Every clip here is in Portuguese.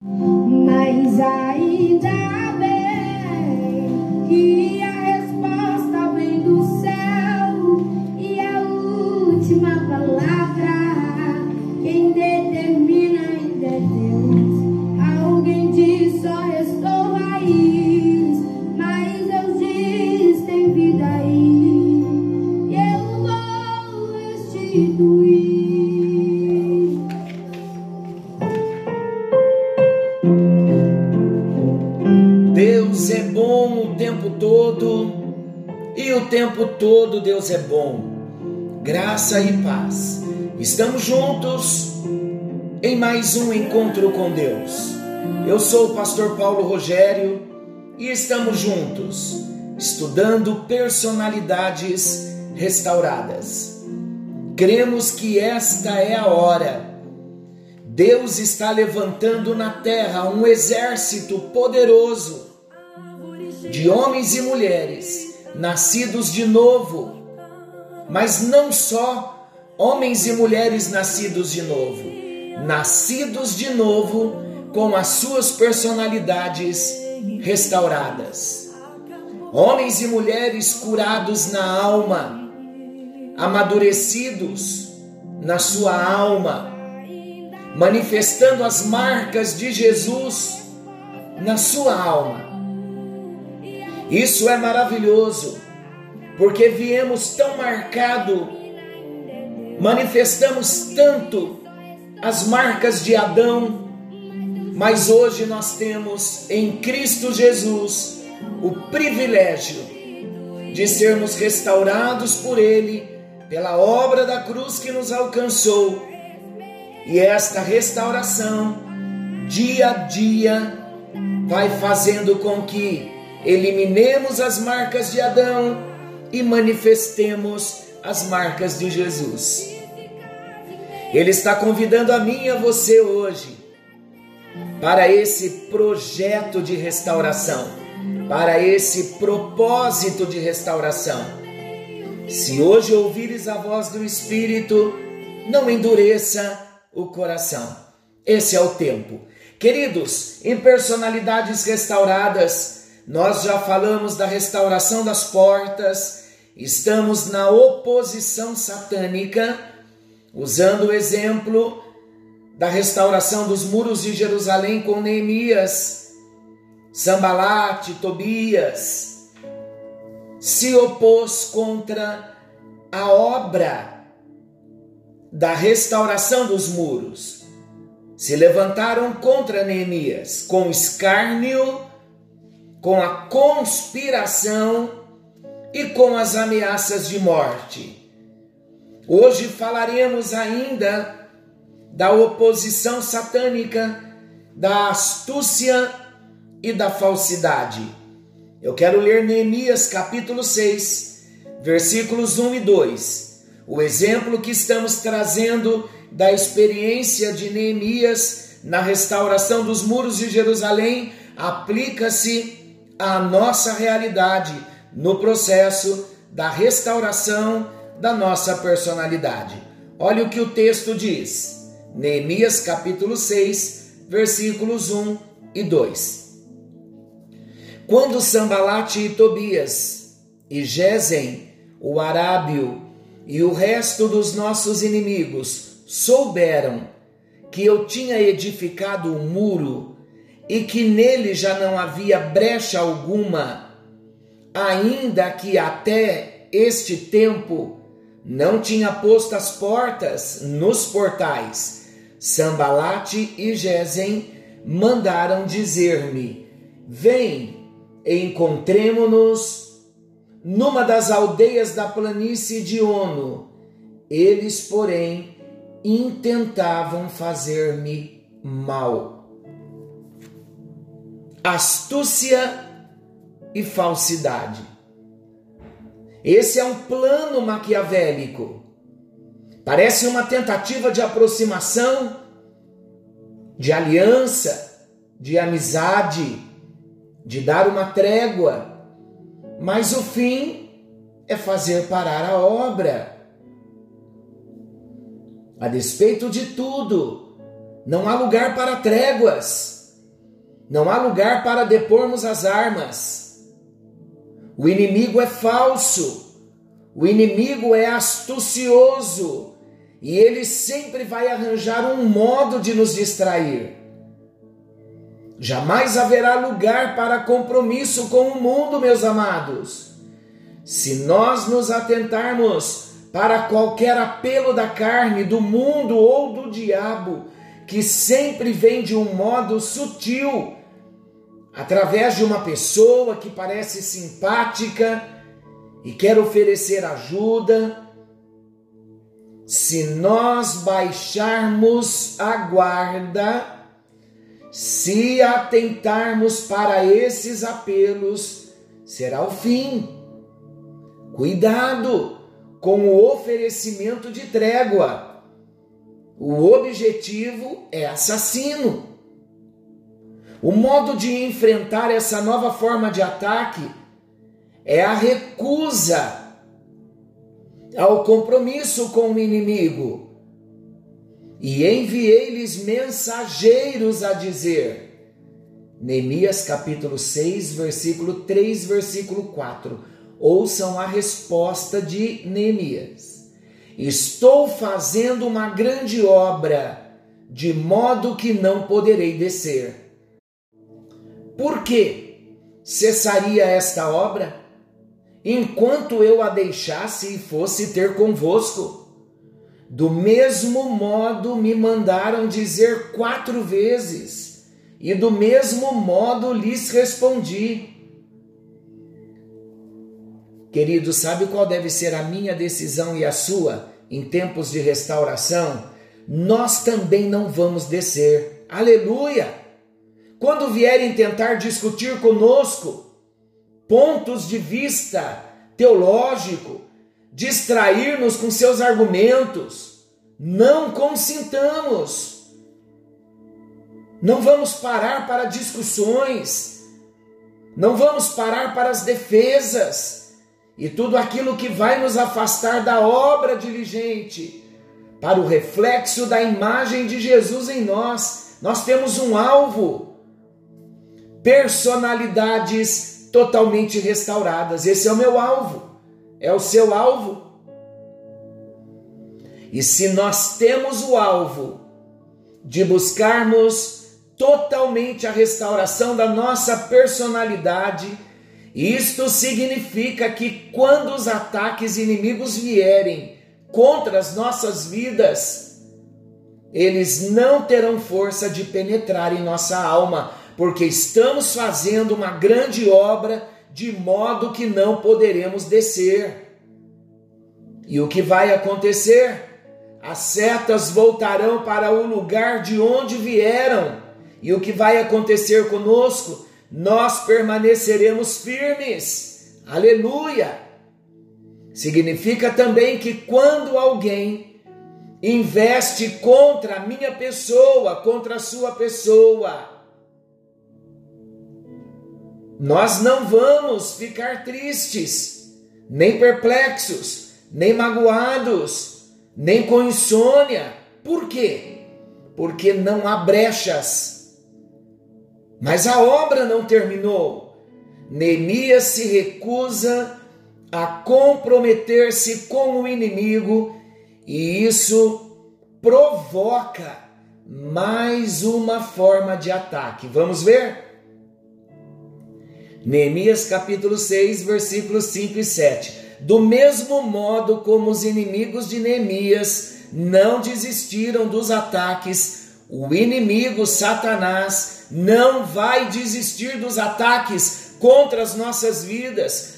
Mas ainda bem Deus é bom. Graça e paz. Estamos juntos em mais um encontro com Deus. Eu sou o pastor Paulo Rogério e estamos juntos estudando personalidades restauradas. Cremos que esta é a hora. Deus está levantando na terra um exército poderoso de homens e mulheres nascidos de novo, mas não só homens e mulheres nascidos de novo, nascidos de novo com as suas personalidades restauradas. Homens e mulheres curados na alma, amadurecidos na sua alma, manifestando as marcas de Jesus na sua alma. Isso é maravilhoso, porque viemos tão marcado, manifestamos tanto as marcas de Adão, mas hoje nós temos em Cristo Jesus o privilégio de sermos restaurados por Ele, pela obra da cruz que nos alcançou. E esta restauração, dia a dia, vai fazendo com que eliminemos as marcas de Adão e manifestemos as marcas de Jesus. Ele está convidando a mim e a você hoje para esse projeto de restauração, para esse propósito de restauração. Se hoje ouvires a voz do Espírito, não endureça o coração. Esse é o tempo. Queridos, em personalidades restauradas, nós já falamos da restauração das portas, estamos na oposição satânica, usando o exemplo da restauração dos muros de Jerusalém com Neemias, Sambalate, Tobias, se opôs contra a obra da restauração dos muros. Se levantaram contra Neemias com escárnio, com a conspiração e com as ameaças de morte. Hoje falaremos ainda da oposição satânica, da astúcia e da falsidade. Eu quero ler Neemias capítulo 6, versículos 1 e 2. O exemplo que estamos trazendo da experiência de Neemias na restauração dos muros de Jerusalém aplica-se à nossa realidade no processo da restauração da nossa personalidade. Olha o que o texto diz. Neemias capítulo 6, versículos 1 e 2. Quando Sambalate e Tobias e Gesem, o arábio e o resto dos nossos inimigos souberam que eu tinha edificado um muro e que nele já não havia brecha alguma, ainda que até este tempo não tinha posto as portas nos portais, Sambalate e Gesem mandaram dizer-me: Vem, encontremo-nos numa das aldeias da planície de Ono. Eles, porém, intentavam fazer-me mal. Astúcia e falsidade. Esse é um plano maquiavélico. Parece uma tentativa de aproximação, de aliança, de amizade, de dar uma trégua, mas o fim é fazer parar a obra. A despeito de tudo, não há lugar para tréguas. Não há lugar para depormos as armas. O inimigo é falso. O inimigo é astucioso. E ele sempre vai arranjar um modo de nos distrair. Jamais haverá lugar para compromisso com o mundo, meus amados. Se nós nos atentarmos para qualquer apelo da carne, do mundo ou do diabo, que sempre vem de um modo sutil, através de uma pessoa que parece simpática e quer oferecer ajuda, se nós baixarmos a guarda, se atentarmos para esses apelos, será o fim. Cuidado com o oferecimento de trégua. O objetivo é assassino. O modo de enfrentar essa nova forma de ataque é a recusa ao compromisso com o inimigo e enviei-lhes mensageiros a dizer. Neemias capítulo 6, versículo 3, versículo 4. Ouçam a resposta de Neemias. Estou fazendo uma grande obra, de modo que não poderei descer. Por que cessaria esta obra? Enquanto eu a deixasse e fosse ter convosco do mesmo modo me mandaram dizer quatro vezes, e do mesmo modo lhes respondi. Querido, sabe qual deve ser a minha decisão e a sua em tempos de restauração? Nós também não vamos descer. Aleluia! Quando vierem tentar discutir conosco pontos de vista teológico, distrair-nos com seus argumentos. Não consintamos. Não vamos parar para discussões. Não vamos parar para as defesas e tudo aquilo que vai nos afastar da obra diligente para o reflexo da imagem de Jesus em nós. Nós temos um alvo. Personalidades totalmente restauradas. Esse é o meu alvo é o seu alvo. E se nós temos o alvo de buscarmos totalmente a restauração da nossa personalidade, isto significa que quando os ataques inimigos vierem contra as nossas vidas, eles não terão força de penetrar em nossa alma, porque estamos fazendo uma grande obra de modo que não poderemos descer. E o que vai acontecer? As setas voltarão para o lugar de onde vieram. E o que vai acontecer conosco? Nós permaneceremos firmes. Aleluia! Significa também que quando alguém investe contra a minha pessoa, contra a sua pessoa, nós não vamos ficar tristes, nem perplexos, nem magoados, nem com insônia. Por quê? Porque não há brechas. Mas a obra não terminou. Neemias se recusa a comprometer-se com o inimigo e isso provoca mais uma forma de ataque. Vamos ver? Neemias capítulo 6, versículos 5 e 7. Do mesmo modo como os inimigos de Neemias não desistiram dos ataques, o inimigo Satanás não vai desistir dos ataques contra as nossas vidas,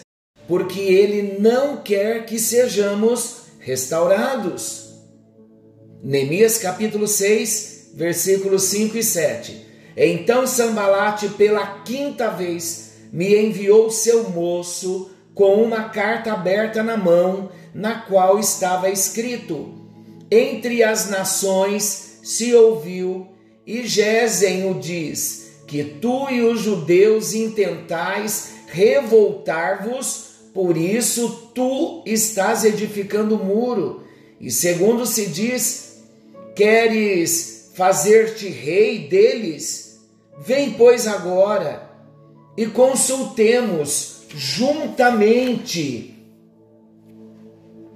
porque ele não quer que sejamos restaurados. Neemias capítulo 6, versículos 5 e 7. Então Sambalate pela quinta vez me enviou seu moço com uma carta aberta na mão, na qual estava escrito: Entre as nações se ouviu, e Gesem o diz, que tu e os judeus intentais revoltar-vos, por isso tu estás edificando o muro. E segundo se diz, queres fazer-te rei deles? Vem, pois, agora e consultemos juntamente.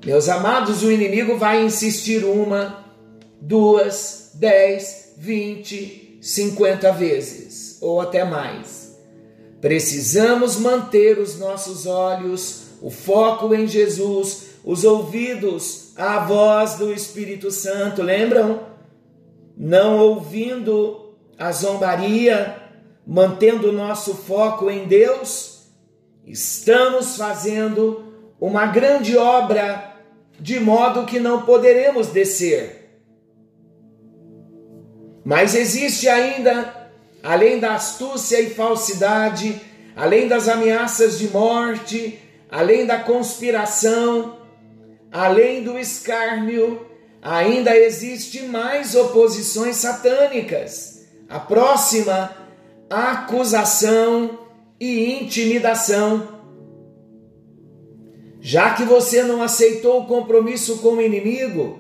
Meus amados, o inimigo vai insistir uma, duas, dez, vinte, cinquenta vezes ou até mais. Precisamos manter os nossos olhos, o foco em Jesus, os ouvidos à voz do Espírito Santo, lembram? Não ouvindo a zombaria, mantendo o nosso foco em Deus, estamos fazendo uma grande obra de modo que não poderemos descer. Mas existe ainda, além da astúcia e falsidade, além das ameaças de morte, além da conspiração, além do escárnio, ainda existe mais oposições satânicas. A próxima, acusação e intimidação. Já que você não aceitou o compromisso com o inimigo,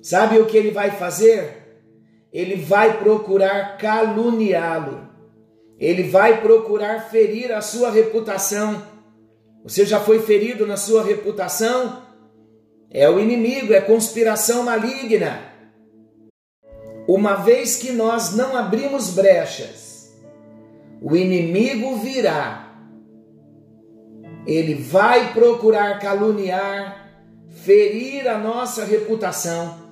sabe o que ele vai fazer? Ele vai procurar caluniá-lo. Ele vai procurar ferir a sua reputação. Você já foi ferido na sua reputação? É o inimigo, é conspiração maligna. Uma vez que nós não abrimos brechas, o inimigo virá ele vai procurar caluniar, ferir a nossa reputação.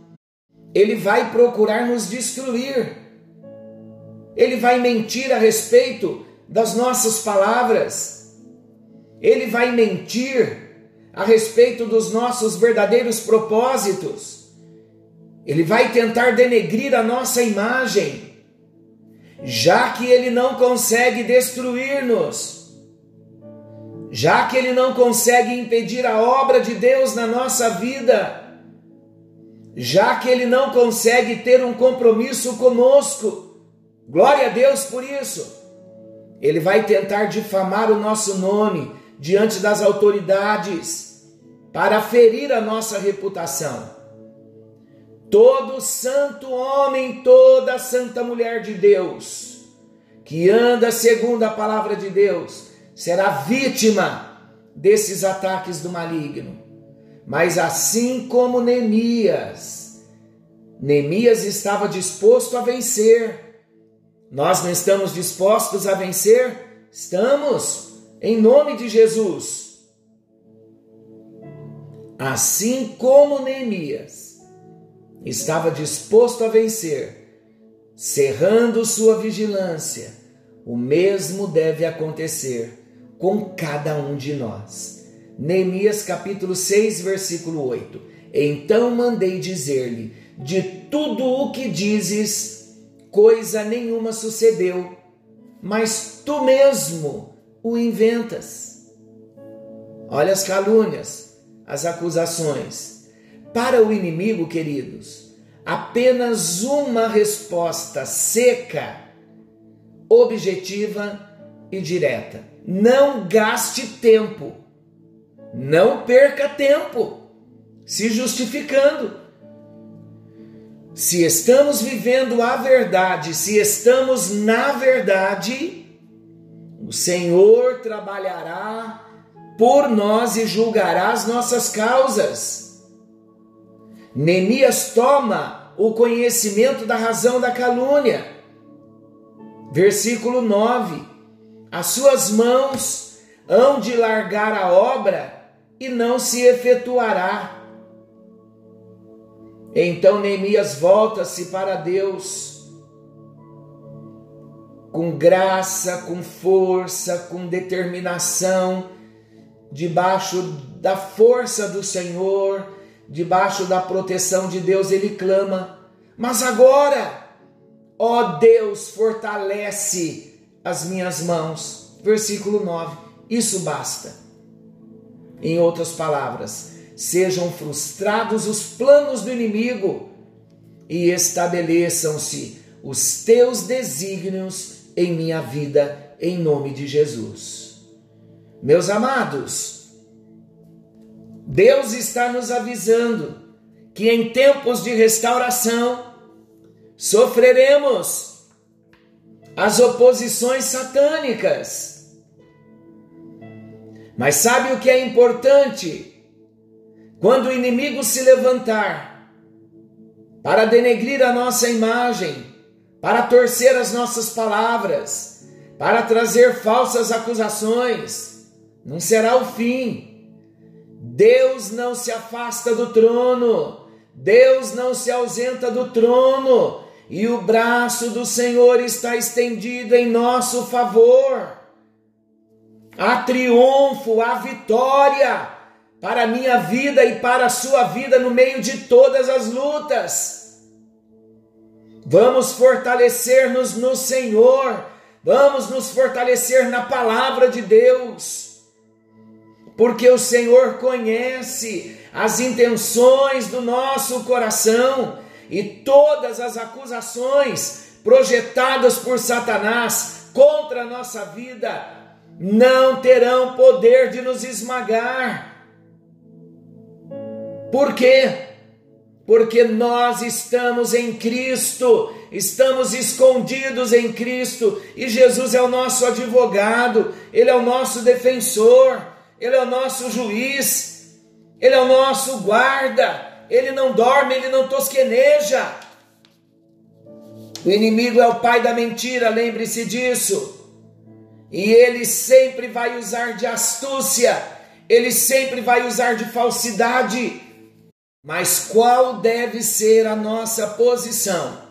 Ele vai procurar nos destruir. Ele vai mentir a respeito das nossas palavras. Ele vai mentir a respeito dos nossos verdadeiros propósitos. Ele vai tentar denegrir a nossa imagem, já que ele não consegue destruir-nos já que ele não consegue impedir a obra de Deus na nossa vida, já que ele não consegue ter um compromisso conosco, glória a Deus por isso. Ele vai tentar difamar o nosso nome diante das autoridades para ferir a nossa reputação. Todo santo homem, toda santa mulher de Deus, que anda segundo a palavra de Deus, será vítima desses ataques do maligno. Mas assim como Neemias, Neemias estava disposto a vencer. Nós não estamos dispostos a vencer? Estamos, em nome de Jesus. Assim como Neemias estava disposto a vencer, cerrando sua vigilância, o mesmo deve acontecer com cada um de nós. Neemias capítulo 6, versículo 8. Então mandei dizer-lhe: De tudo o que dizes, coisa nenhuma sucedeu, mas tu mesmo o inventas. Olha as calúnias, as acusações. Para o inimigo, queridos, apenas uma resposta seca, objetiva e direta não gaste tempo. Não perca tempo se justificando. Se estamos vivendo a verdade, se estamos na verdade, o Senhor trabalhará por nós e julgará as nossas causas. Neemias toma o conhecimento da razão da calúnia. Versículo 9 as suas mãos hão de largar a obra e não se efetuará. Então Neemias volta-se para Deus com graça, com força, com determinação, debaixo da força do Senhor, debaixo da proteção de Deus, ele clama: Mas agora, ó Deus, fortalece as minhas mãos. Versículo 9. Isso basta. Em outras palavras, sejam frustrados os planos do inimigo e estabeleçam-se os teus desígnios em minha vida, em nome de Jesus. Meus amados, Deus está nos avisando que em tempos de restauração sofreremos as oposições satânicas. Mas sabe o que é importante? Quando o inimigo se levantar para denegrir a nossa imagem, para torcer as nossas palavras, para trazer falsas acusações, não será o fim. Deus não se afasta do trono, Deus não se ausenta do trono, e o braço do Senhor está estendido em nosso favor. Há triunfo, há vitória para a minha vida e para a sua vida no meio de todas as lutas. Vamos fortalecer-nos no Senhor, vamos nos fortalecer na palavra de Deus, porque o Senhor conhece as intenções do nosso coração e todas as acusações projetadas por Satanás contra a nossa vida não terão poder de nos esmagar. Por quê? Porque nós estamos em Cristo, estamos escondidos em Cristo e Jesus é o nosso advogado, Ele é o nosso defensor, Ele é o nosso juiz, Ele é o nosso guarda ele não dorme, ele não tosqueneja. O inimigo é o pai da mentira, lembre-se disso. E ele sempre vai usar de astúcia, ele sempre vai usar de falsidade. Mas qual deve ser a nossa posição?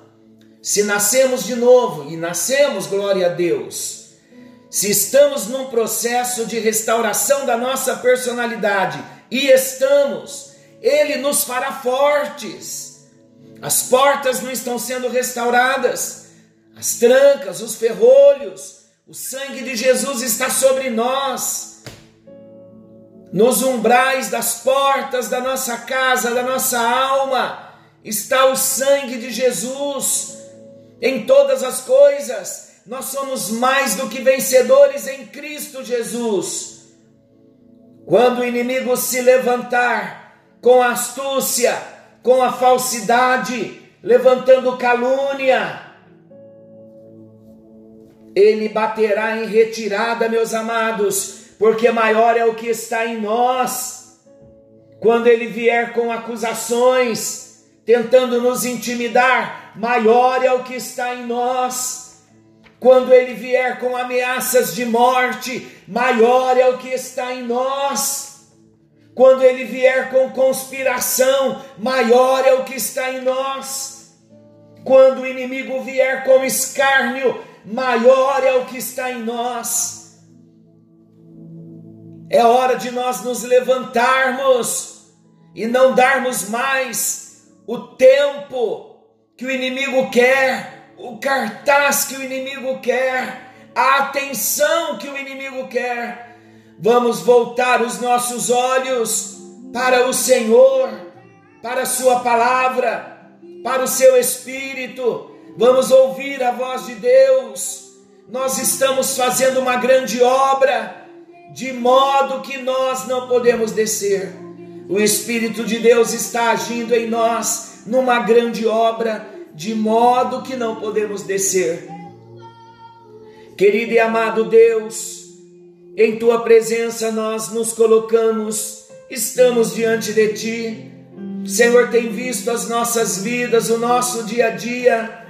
Se nascemos de novo, e nascemos, glória a Deus, se estamos num processo de restauração da nossa personalidade, e estamos, ele nos fará fortes. As portas não estão sendo restauradas, as trancas, os ferrolhos, o sangue de Jesus está sobre nós. Nos umbrais das portas da nossa casa, da nossa alma, está o sangue de Jesus. Em todas as coisas, nós somos mais do que vencedores em Cristo Jesus. Quando o inimigo se levantar, com astúcia, com a falsidade, levantando calúnia. Ele baterá em retirada, meus amados, porque maior é o que está em nós. Quando ele vier com acusações, tentando nos intimidar, maior é o que está em nós. Quando ele vier com ameaças de morte, maior é o que está em nós. Quando ele vier com conspiração, maior é o que está em nós. Quando o inimigo vier com escárnio, maior é o que está em nós. É hora de nós nos levantarmos e não darmos mais o tempo que o inimigo quer, o cartaz que o inimigo quer, a atenção que o inimigo quer Vamos voltar os nossos olhos para o Senhor, para a Sua palavra, para o Seu Espírito. Vamos ouvir a voz de Deus. Nós estamos fazendo uma grande obra, de modo que nós não podemos descer. O Espírito de Deus está agindo em nós numa grande obra, de modo que não podemos descer. Querido e amado Deus, em tua presença nós nos colocamos, estamos diante de ti. Senhor, tem visto as nossas vidas, o nosso dia a dia.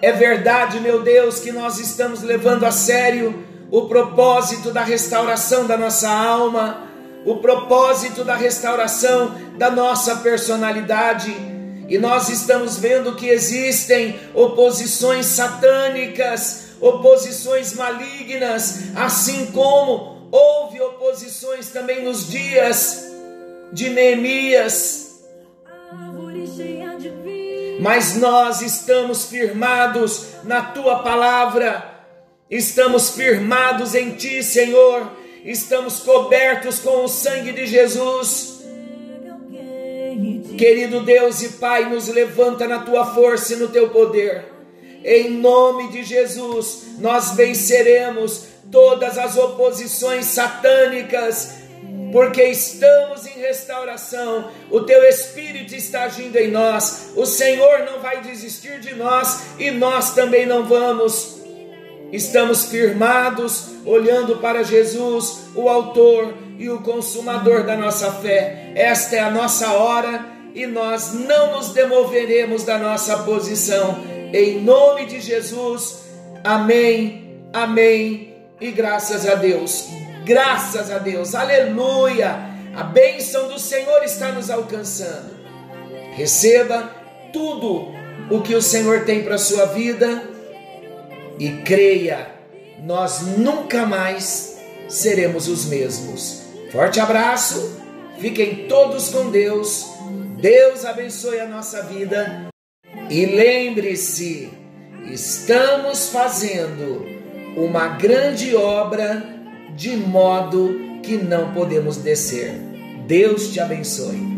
É verdade, meu Deus, que nós estamos levando a sério o propósito da restauração da nossa alma, o propósito da restauração da nossa personalidade. E nós estamos vendo que existem oposições satânicas, oposições malignas, assim como houve oposições também nos dias de Neemias. Mas nós estamos firmados na tua palavra, estamos firmados em ti, Senhor, estamos cobertos com o sangue de Jesus. Querido Deus e Pai, nos levanta na tua força e no teu poder em nome de Jesus, nós venceremos todas as oposições satânicas, porque estamos em restauração, o teu Espírito está agindo em nós, o Senhor não vai desistir de nós e nós também não vamos. estamos firmados, olhando para Jesus, o Autor e o Consumador da nossa fé. Esta é a nossa hora e nós não nos demoveremos da nossa posição. Em nome de Jesus, amém, amém e graças a Deus. Graças a Deus, aleluia. A bênção do Senhor está nos alcançando. Receba tudo o que o Senhor tem para a sua vida e creia, nós nunca mais seremos os mesmos. Forte abraço, fiquem todos com Deus, Deus abençoe a nossa vida e lembre-se, estamos fazendo uma grande obra de modo que não podemos descer. Deus te abençoe.